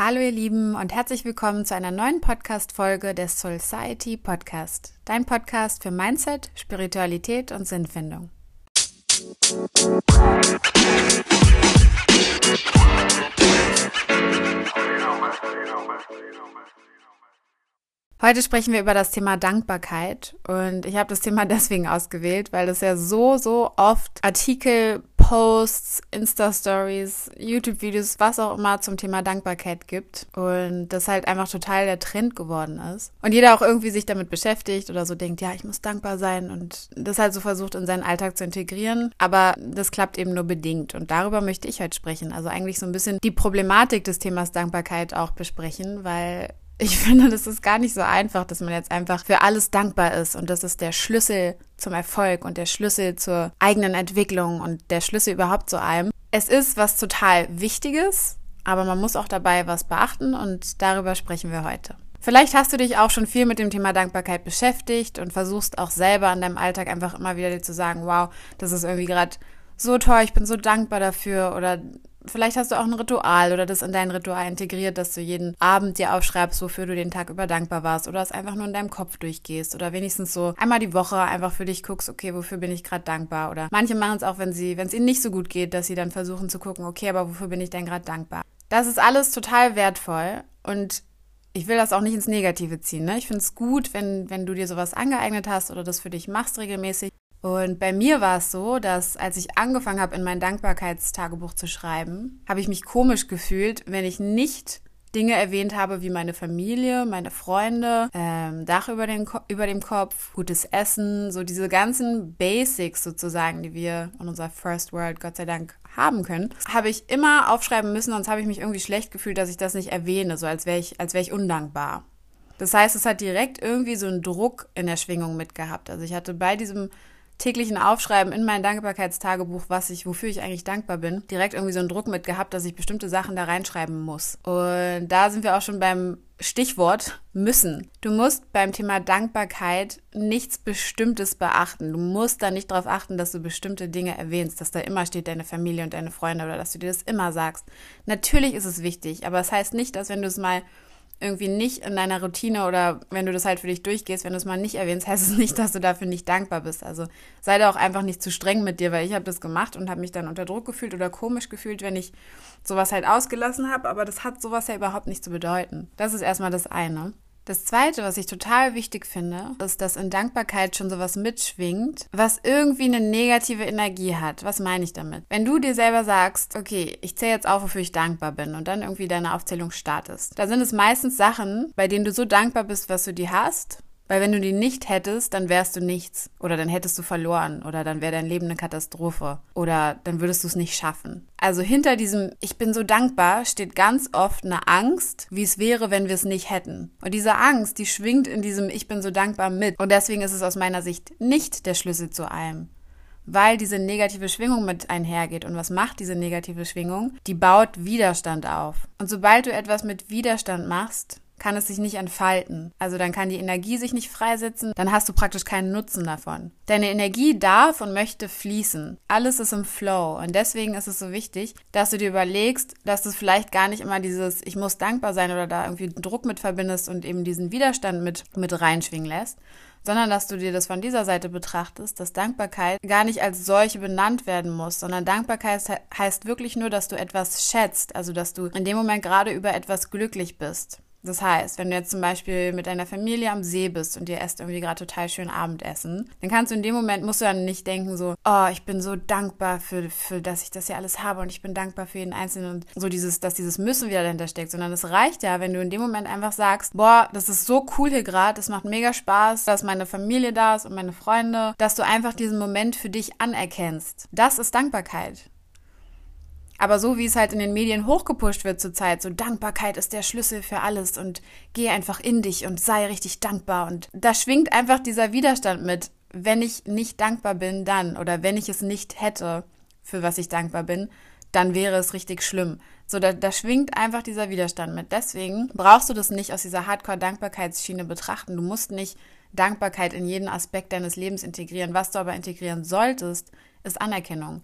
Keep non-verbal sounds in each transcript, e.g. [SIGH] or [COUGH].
Hallo ihr Lieben und herzlich willkommen zu einer neuen Podcast-Folge des Society Podcast. Dein Podcast für Mindset, Spiritualität und Sinnfindung. Heute sprechen wir über das Thema Dankbarkeit und ich habe das Thema [LAUGHS] deswegen ausgewählt, weil es ja so, so oft Artikel, Posts, Insta-Stories, YouTube-Videos, was auch immer zum Thema Dankbarkeit gibt und das halt einfach total der Trend geworden ist. Und jeder auch irgendwie sich damit beschäftigt oder so denkt, ja, ich muss dankbar sein und das halt so versucht in seinen Alltag zu integrieren, aber das klappt eben nur bedingt und darüber möchte ich heute sprechen, also eigentlich so ein bisschen die Problematik des Themas Dankbarkeit auch besprechen, weil ich finde, das ist gar nicht so einfach, dass man jetzt einfach für alles dankbar ist. Und das ist der Schlüssel zum Erfolg und der Schlüssel zur eigenen Entwicklung und der Schlüssel überhaupt zu allem. Es ist was total Wichtiges, aber man muss auch dabei was beachten und darüber sprechen wir heute. Vielleicht hast du dich auch schon viel mit dem Thema Dankbarkeit beschäftigt und versuchst auch selber an deinem Alltag einfach immer wieder dir zu sagen, wow, das ist irgendwie gerade so toll, ich bin so dankbar dafür oder Vielleicht hast du auch ein Ritual oder das in dein Ritual integriert, dass du jeden Abend dir aufschreibst, wofür du den Tag über dankbar warst oder es einfach nur in deinem Kopf durchgehst oder wenigstens so einmal die Woche einfach für dich guckst, okay, wofür bin ich gerade dankbar oder manche machen es auch, wenn sie, wenn es ihnen nicht so gut geht, dass sie dann versuchen zu gucken, okay, aber wofür bin ich denn gerade dankbar? Das ist alles total wertvoll und ich will das auch nicht ins Negative ziehen. Ne? Ich finde es gut, wenn, wenn du dir sowas angeeignet hast oder das für dich machst regelmäßig. Und bei mir war es so, dass als ich angefangen habe, in mein Dankbarkeitstagebuch zu schreiben, habe ich mich komisch gefühlt, wenn ich nicht Dinge erwähnt habe wie meine Familie, meine Freunde, ähm, Dach über, den über dem Kopf, gutes Essen, so diese ganzen Basics sozusagen, die wir in unserer First World Gott sei Dank haben können, habe ich immer aufschreiben müssen, sonst habe ich mich irgendwie schlecht gefühlt, dass ich das nicht erwähne, so als wäre ich, als wäre ich undankbar. Das heißt, es hat direkt irgendwie so einen Druck in der Schwingung mitgehabt. Also ich hatte bei diesem täglichen Aufschreiben in mein Dankbarkeitstagebuch, was ich, wofür ich eigentlich dankbar bin, direkt irgendwie so einen Druck mit gehabt, dass ich bestimmte Sachen da reinschreiben muss. Und da sind wir auch schon beim Stichwort müssen. Du musst beim Thema Dankbarkeit nichts Bestimmtes beachten. Du musst da nicht darauf achten, dass du bestimmte Dinge erwähnst, dass da immer steht deine Familie und deine Freunde oder dass du dir das immer sagst. Natürlich ist es wichtig, aber es das heißt nicht, dass wenn du es mal irgendwie nicht in deiner Routine oder wenn du das halt für dich durchgehst, wenn du es mal nicht erwähnst, [LAUGHS] heißt es nicht, dass du dafür nicht dankbar bist. Also sei da auch einfach nicht zu streng mit dir, weil ich habe das gemacht und habe mich dann unter Druck gefühlt oder komisch gefühlt, wenn ich sowas halt ausgelassen habe, aber das hat sowas ja überhaupt nicht zu bedeuten. Das ist erstmal das eine. Das zweite, was ich total wichtig finde, ist, dass in Dankbarkeit schon sowas mitschwingt, was irgendwie eine negative Energie hat. Was meine ich damit? Wenn du dir selber sagst, okay, ich zähle jetzt auf, wofür ich dankbar bin und dann irgendwie deine Aufzählung startest, dann sind es meistens Sachen, bei denen du so dankbar bist, was du die hast weil wenn du die nicht hättest, dann wärst du nichts. Oder dann hättest du verloren. Oder dann wäre dein Leben eine Katastrophe. Oder dann würdest du es nicht schaffen. Also hinter diesem Ich bin so dankbar steht ganz oft eine Angst, wie es wäre, wenn wir es nicht hätten. Und diese Angst, die schwingt in diesem Ich bin so dankbar mit. Und deswegen ist es aus meiner Sicht nicht der Schlüssel zu allem weil diese negative Schwingung mit einhergeht. Und was macht diese negative Schwingung? Die baut Widerstand auf. Und sobald du etwas mit Widerstand machst, kann es sich nicht entfalten. Also dann kann die Energie sich nicht freisetzen, dann hast du praktisch keinen Nutzen davon. Deine Energie darf und möchte fließen. Alles ist im Flow und deswegen ist es so wichtig, dass du dir überlegst, dass du vielleicht gar nicht immer dieses ich muss dankbar sein oder da irgendwie Druck mit verbindest und eben diesen Widerstand mit mit reinschwingen lässt, sondern dass du dir das von dieser Seite betrachtest, dass Dankbarkeit gar nicht als solche benannt werden muss, sondern Dankbarkeit heißt wirklich nur, dass du etwas schätzt, also dass du in dem Moment gerade über etwas glücklich bist. Das heißt, wenn du jetzt zum Beispiel mit deiner Familie am See bist und ihr esst irgendwie gerade total schön Abendessen, dann kannst du in dem Moment, musst du dann nicht denken so, oh, ich bin so dankbar für, für dass ich das hier alles habe und ich bin dankbar für jeden Einzelnen und so dieses, dass dieses Müssen wieder dahinter steckt, sondern es reicht ja, wenn du in dem Moment einfach sagst, boah, das ist so cool hier gerade, das macht mega Spaß, dass meine Familie da ist und meine Freunde, dass du einfach diesen Moment für dich anerkennst. Das ist Dankbarkeit. Aber so wie es halt in den Medien hochgepusht wird zurzeit, so Dankbarkeit ist der Schlüssel für alles und geh einfach in dich und sei richtig dankbar. Und da schwingt einfach dieser Widerstand mit. Wenn ich nicht dankbar bin, dann oder wenn ich es nicht hätte, für was ich dankbar bin, dann wäre es richtig schlimm. So, da, da schwingt einfach dieser Widerstand mit. Deswegen brauchst du das nicht aus dieser Hardcore-Dankbarkeitsschiene betrachten. Du musst nicht Dankbarkeit in jeden Aspekt deines Lebens integrieren. Was du aber integrieren solltest, ist Anerkennung.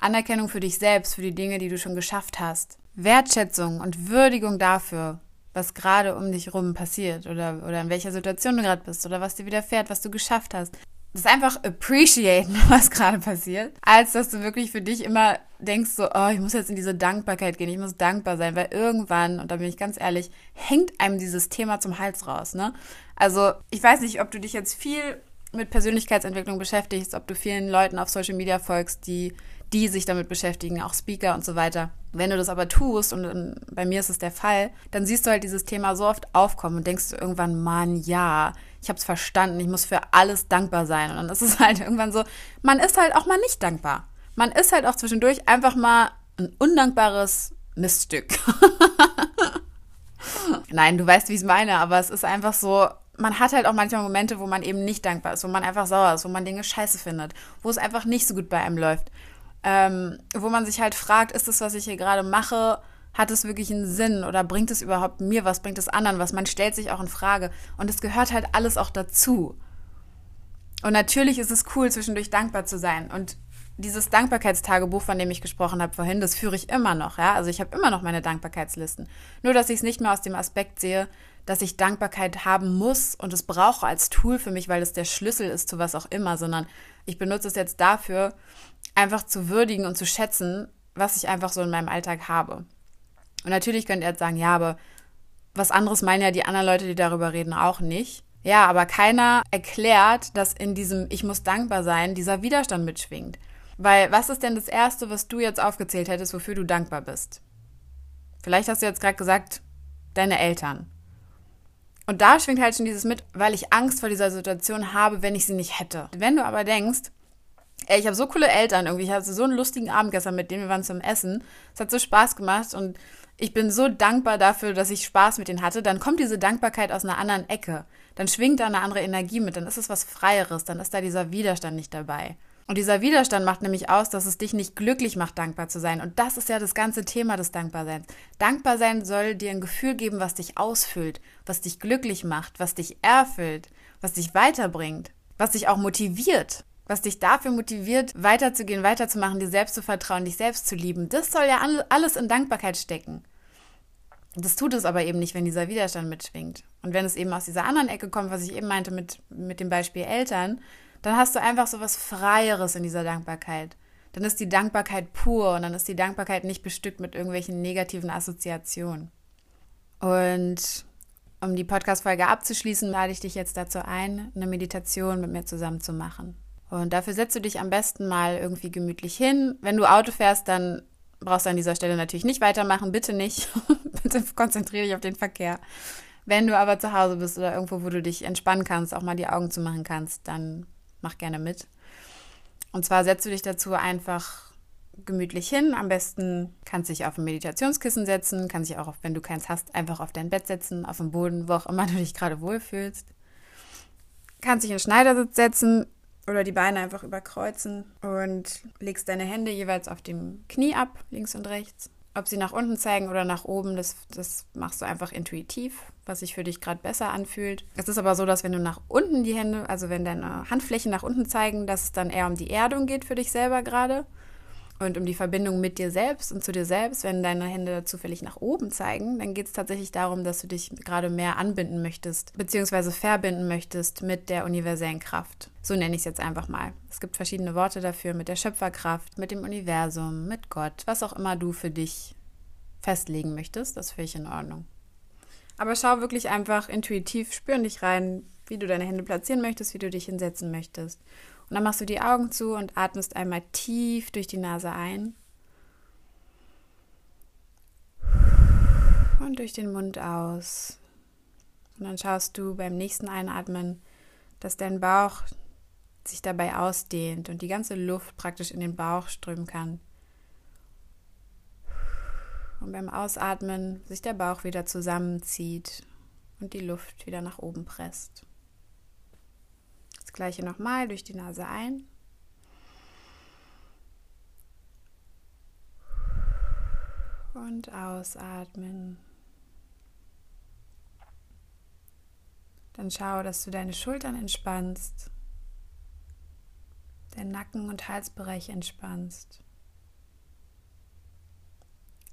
Anerkennung für dich selbst, für die Dinge, die du schon geschafft hast. Wertschätzung und Würdigung dafür, was gerade um dich rum passiert oder, oder in welcher Situation du gerade bist oder was dir widerfährt, was du geschafft hast. Das einfach appreciaten, [LAUGHS] was gerade passiert, als dass du wirklich für dich immer denkst so, oh, ich muss jetzt in diese Dankbarkeit gehen, ich muss dankbar sein, weil irgendwann, und da bin ich ganz ehrlich, hängt einem dieses Thema zum Hals raus, ne? Also, ich weiß nicht, ob du dich jetzt viel mit Persönlichkeitsentwicklung beschäftigst, ob du vielen Leuten auf Social Media folgst, die die sich damit beschäftigen, auch Speaker und so weiter. Wenn du das aber tust, und bei mir ist es der Fall, dann siehst du halt dieses Thema so oft aufkommen und denkst irgendwann, Mann, ja, ich habe es verstanden, ich muss für alles dankbar sein. Und dann ist es halt [LAUGHS] irgendwann so, man ist halt auch mal nicht dankbar. Man ist halt auch zwischendurch einfach mal ein undankbares Miststück. [LAUGHS] Nein, du weißt, wie ich es meine, aber es ist einfach so, man hat halt auch manchmal Momente, wo man eben nicht dankbar ist, wo man einfach sauer ist, wo man Dinge scheiße findet, wo es einfach nicht so gut bei einem läuft ähm, wo man sich halt fragt, ist das, was ich hier gerade mache, hat es wirklich einen Sinn oder bringt es überhaupt mir was, bringt es anderen was? Man stellt sich auch in Frage und es gehört halt alles auch dazu. Und natürlich ist es cool, zwischendurch dankbar zu sein. Und dieses Dankbarkeitstagebuch, von dem ich gesprochen habe vorhin, das führe ich immer noch, ja. Also ich habe immer noch meine Dankbarkeitslisten. Nur, dass ich es nicht mehr aus dem Aspekt sehe, dass ich Dankbarkeit haben muss und es brauche als Tool für mich, weil es der Schlüssel ist zu was auch immer, sondern ich benutze es jetzt dafür, einfach zu würdigen und zu schätzen, was ich einfach so in meinem Alltag habe. Und natürlich könnt ihr jetzt sagen, ja, aber was anderes meinen ja die anderen Leute, die darüber reden, auch nicht. Ja, aber keiner erklärt, dass in diesem Ich muss dankbar sein dieser Widerstand mitschwingt. Weil was ist denn das Erste, was du jetzt aufgezählt hättest, wofür du dankbar bist? Vielleicht hast du jetzt gerade gesagt, deine Eltern. Und da schwingt halt schon dieses mit, weil ich Angst vor dieser Situation habe, wenn ich sie nicht hätte. Wenn du aber denkst, Ey, ich habe so coole Eltern irgendwie. Ich hatte so einen lustigen Abend gestern mit denen. Wir waren zum Essen. Es hat so Spaß gemacht und ich bin so dankbar dafür, dass ich Spaß mit denen hatte. Dann kommt diese Dankbarkeit aus einer anderen Ecke. Dann schwingt da eine andere Energie mit. Dann ist es was Freieres. Dann ist da dieser Widerstand nicht dabei. Und dieser Widerstand macht nämlich aus, dass es dich nicht glücklich macht, dankbar zu sein. Und das ist ja das ganze Thema des Dankbarseins. Dankbarsein soll dir ein Gefühl geben, was dich ausfüllt, was dich glücklich macht, was dich erfüllt, was dich weiterbringt, was dich auch motiviert was dich dafür motiviert, weiterzugehen, weiterzumachen, dir selbst zu vertrauen, dich selbst zu lieben. Das soll ja alles in Dankbarkeit stecken. Das tut es aber eben nicht, wenn dieser Widerstand mitschwingt. Und wenn es eben aus dieser anderen Ecke kommt, was ich eben meinte mit, mit dem Beispiel Eltern, dann hast du einfach so was Freieres in dieser Dankbarkeit. Dann ist die Dankbarkeit pur und dann ist die Dankbarkeit nicht bestückt mit irgendwelchen negativen Assoziationen. Und um die Podcast-Folge abzuschließen, lade ich dich jetzt dazu ein, eine Meditation mit mir zusammen zu machen. Und dafür setzt du dich am besten mal irgendwie gemütlich hin. Wenn du Auto fährst, dann brauchst du an dieser Stelle natürlich nicht weitermachen. Bitte nicht. [LAUGHS] Bitte konzentriere dich auf den Verkehr. Wenn du aber zu Hause bist oder irgendwo, wo du dich entspannen kannst, auch mal die Augen zu machen kannst, dann mach gerne mit. Und zwar setzt du dich dazu einfach gemütlich hin. Am besten kannst du dich auf ein Meditationskissen setzen, kannst dich auch, wenn du keins hast, einfach auf dein Bett setzen, auf dem Boden, wo auch immer du dich gerade wohlfühlst. Kannst dich in den Schneidersitz setzen, oder die Beine einfach überkreuzen und legst deine Hände jeweils auf dem Knie ab, links und rechts. Ob sie nach unten zeigen oder nach oben, das, das machst du einfach intuitiv, was sich für dich gerade besser anfühlt. Es ist aber so, dass wenn du nach unten die Hände, also wenn deine Handflächen nach unten zeigen, dass es dann eher um die Erdung geht für dich selber gerade und um die Verbindung mit dir selbst und zu dir selbst, wenn deine Hände zufällig nach oben zeigen, dann geht es tatsächlich darum, dass du dich gerade mehr anbinden möchtest, beziehungsweise verbinden möchtest mit der universellen Kraft. So nenne ich es jetzt einfach mal. Es gibt verschiedene Worte dafür, mit der Schöpferkraft, mit dem Universum, mit Gott, was auch immer du für dich festlegen möchtest, das finde ich in Ordnung. Aber schau wirklich einfach intuitiv, spür in dich rein, wie du deine Hände platzieren möchtest, wie du dich hinsetzen möchtest. Und dann machst du die Augen zu und atmest einmal tief durch die Nase ein. Und durch den Mund aus. Und dann schaust du beim nächsten Einatmen, dass dein Bauch sich dabei ausdehnt und die ganze Luft praktisch in den Bauch strömen kann. Und beim Ausatmen sich der Bauch wieder zusammenzieht und die Luft wieder nach oben presst. Gleiche nochmal durch die Nase ein. Und ausatmen. Dann schau, dass du deine Schultern entspannst, deinen Nacken- und Halsbereich entspannst,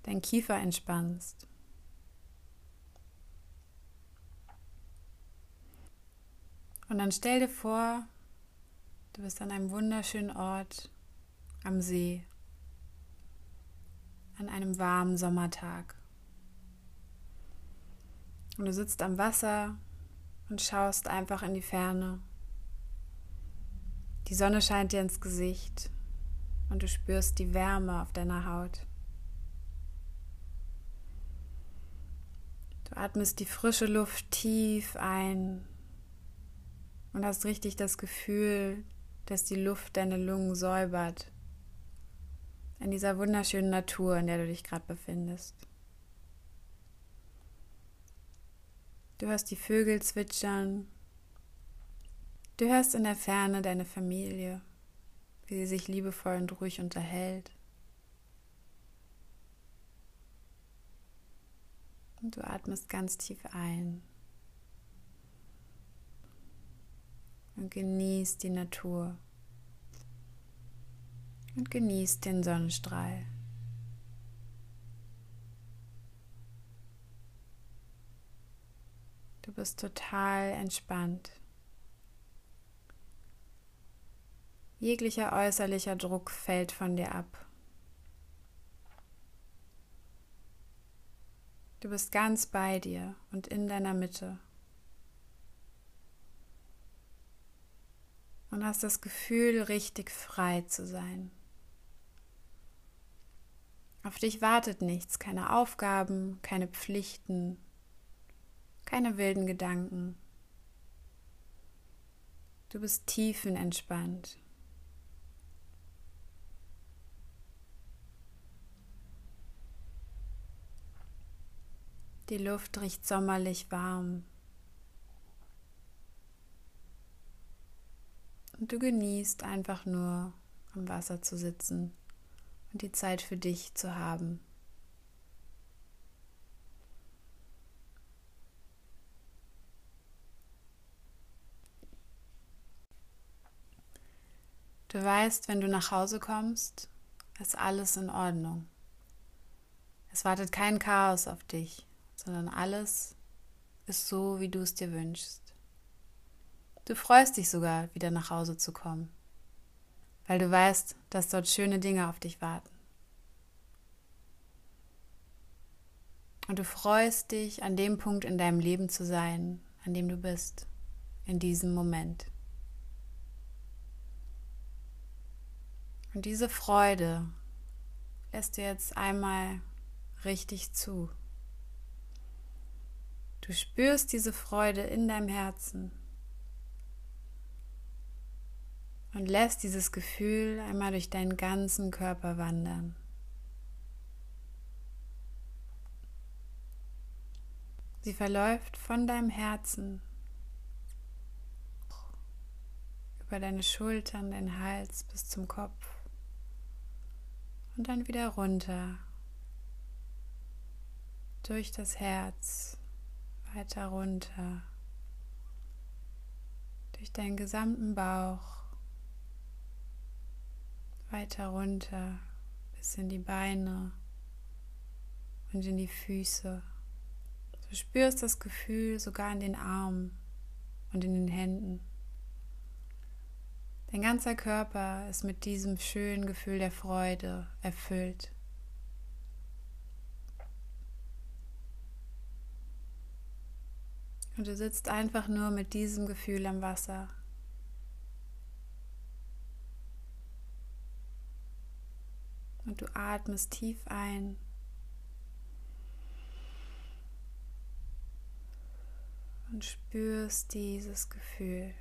dein Kiefer entspannst. Und dann stell dir vor, du bist an einem wunderschönen Ort am See, an einem warmen Sommertag. Und du sitzt am Wasser und schaust einfach in die Ferne. Die Sonne scheint dir ins Gesicht und du spürst die Wärme auf deiner Haut. Du atmest die frische Luft tief ein und hast richtig das Gefühl, dass die Luft deine Lungen säubert. In dieser wunderschönen Natur, in der du dich gerade befindest. Du hörst die Vögel zwitschern. Du hörst in der Ferne deine Familie, wie sie sich liebevoll und ruhig unterhält. Und du atmest ganz tief ein. Und genießt die Natur und genießt den Sonnenstrahl. Du bist total entspannt. Jeglicher äußerlicher Druck fällt von dir ab. Du bist ganz bei dir und in deiner Mitte. Und hast das Gefühl, richtig frei zu sein. Auf dich wartet nichts, keine Aufgaben, keine Pflichten, keine wilden Gedanken. Du bist tiefenentspannt. Die Luft riecht sommerlich warm. Und du genießt einfach nur am Wasser zu sitzen und die Zeit für dich zu haben. Du weißt, wenn du nach Hause kommst, ist alles in Ordnung. Es wartet kein Chaos auf dich, sondern alles ist so, wie du es dir wünschst. Du freust dich sogar, wieder nach Hause zu kommen, weil du weißt, dass dort schöne Dinge auf dich warten. Und du freust dich, an dem Punkt in deinem Leben zu sein, an dem du bist, in diesem Moment. Und diese Freude lässt du jetzt einmal richtig zu. Du spürst diese Freude in deinem Herzen und lässt dieses Gefühl einmal durch deinen ganzen Körper wandern. Sie verläuft von deinem Herzen über deine Schultern, deinen Hals bis zum Kopf und dann wieder runter durch das Herz, weiter runter, durch deinen gesamten Bauch weiter runter bis in die Beine und in die Füße. Du spürst das Gefühl sogar in den Armen und in den Händen. Dein ganzer Körper ist mit diesem schönen Gefühl der Freude erfüllt. Und du sitzt einfach nur mit diesem Gefühl am Wasser. Du atmest tief ein. Und spürst dieses Gefühl.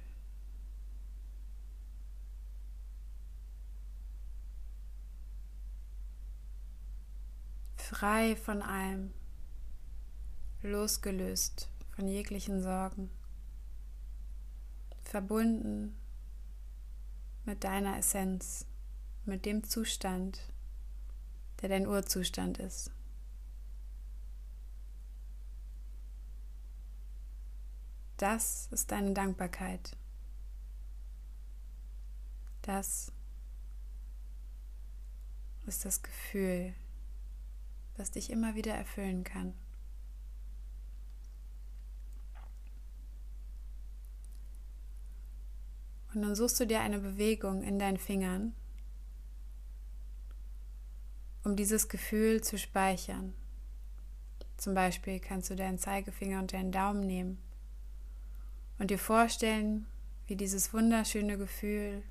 Frei von allem, losgelöst von jeglichen Sorgen, verbunden mit deiner Essenz, mit dem Zustand, der dein Urzustand ist. Das ist deine Dankbarkeit. Das ist das Gefühl, was dich immer wieder erfüllen kann. Und dann suchst du dir eine Bewegung in deinen Fingern, um dieses Gefühl zu speichern. Zum Beispiel kannst du deinen Zeigefinger und deinen Daumen nehmen und dir vorstellen, wie dieses wunderschöne Gefühl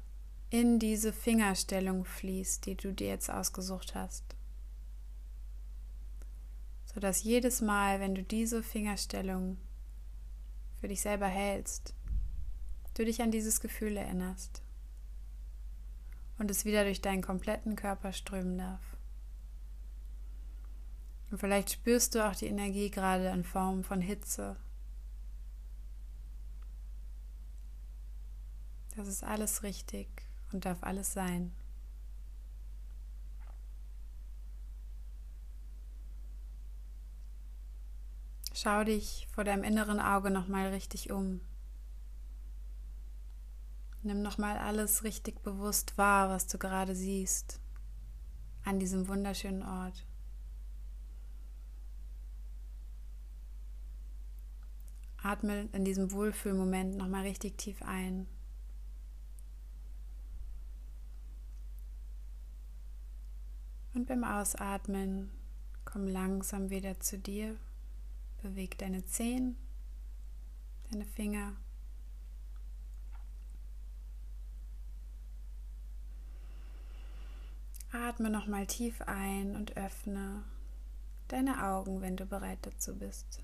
in diese Fingerstellung fließt, die du dir jetzt ausgesucht hast. Sodass jedes Mal, wenn du diese Fingerstellung für dich selber hältst, du dich an dieses Gefühl erinnerst und es wieder durch deinen kompletten Körper strömen darf. Und vielleicht spürst du auch die Energie gerade in Form von Hitze. Das ist alles richtig und darf alles sein. Schau dich vor deinem inneren Auge nochmal richtig um. Nimm nochmal alles richtig bewusst wahr, was du gerade siehst an diesem wunderschönen Ort. Atme in diesem Wohlfühlmoment nochmal richtig tief ein. Und beim Ausatmen komm langsam wieder zu dir. Beweg deine Zehen, deine Finger. Atme nochmal tief ein und öffne deine Augen, wenn du bereit dazu bist.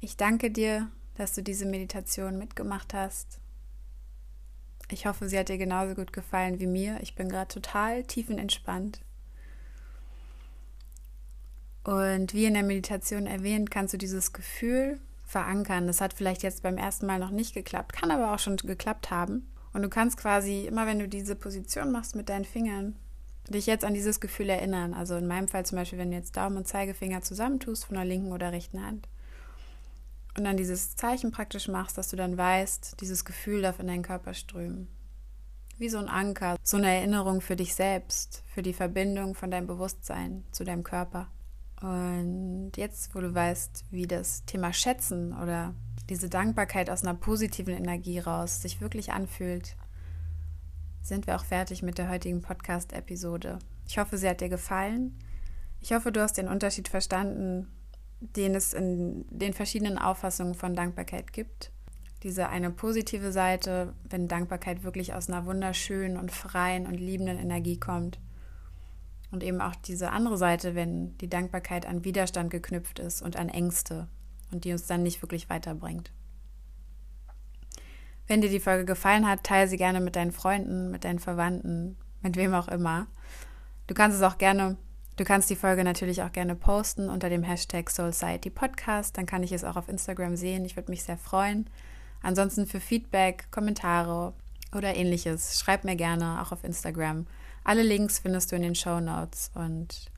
Ich danke dir dass du diese Meditation mitgemacht hast. Ich hoffe, sie hat dir genauso gut gefallen wie mir. Ich bin gerade total tiefenentspannt. Und wie in der Meditation erwähnt, kannst du dieses Gefühl verankern. Das hat vielleicht jetzt beim ersten Mal noch nicht geklappt, kann aber auch schon geklappt haben. Und du kannst quasi immer, wenn du diese Position machst mit deinen Fingern, dich jetzt an dieses Gefühl erinnern. Also in meinem Fall zum Beispiel, wenn du jetzt Daumen und Zeigefinger zusammentust von der linken oder rechten Hand und dann dieses Zeichen praktisch machst, dass du dann weißt, dieses Gefühl darf in deinen Körper strömen. Wie so ein Anker, so eine Erinnerung für dich selbst, für die Verbindung von deinem Bewusstsein zu deinem Körper. Und jetzt, wo du weißt, wie das Thema Schätzen oder diese Dankbarkeit aus einer positiven Energie raus sich wirklich anfühlt, sind wir auch fertig mit der heutigen Podcast-Episode. Ich hoffe, sie hat dir gefallen. Ich hoffe, du hast den Unterschied verstanden den es in den verschiedenen Auffassungen von Dankbarkeit gibt. Diese eine positive Seite, wenn Dankbarkeit wirklich aus einer wunderschönen und freien und liebenden Energie kommt. Und eben auch diese andere Seite, wenn die Dankbarkeit an Widerstand geknüpft ist und an Ängste und die uns dann nicht wirklich weiterbringt. Wenn dir die Folge gefallen hat, teile sie gerne mit deinen Freunden, mit deinen Verwandten, mit wem auch immer. Du kannst es auch gerne Du kannst die Folge natürlich auch gerne posten unter dem Hashtag Soulciety Podcast. Dann kann ich es auch auf Instagram sehen. Ich würde mich sehr freuen. Ansonsten für Feedback, Kommentare oder ähnliches, schreib mir gerne auch auf Instagram. Alle Links findest du in den Show Notes. Und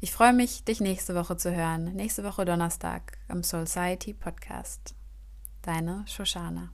ich freue mich, dich nächste Woche zu hören. Nächste Woche Donnerstag am Soulciety Podcast. Deine Shoshana.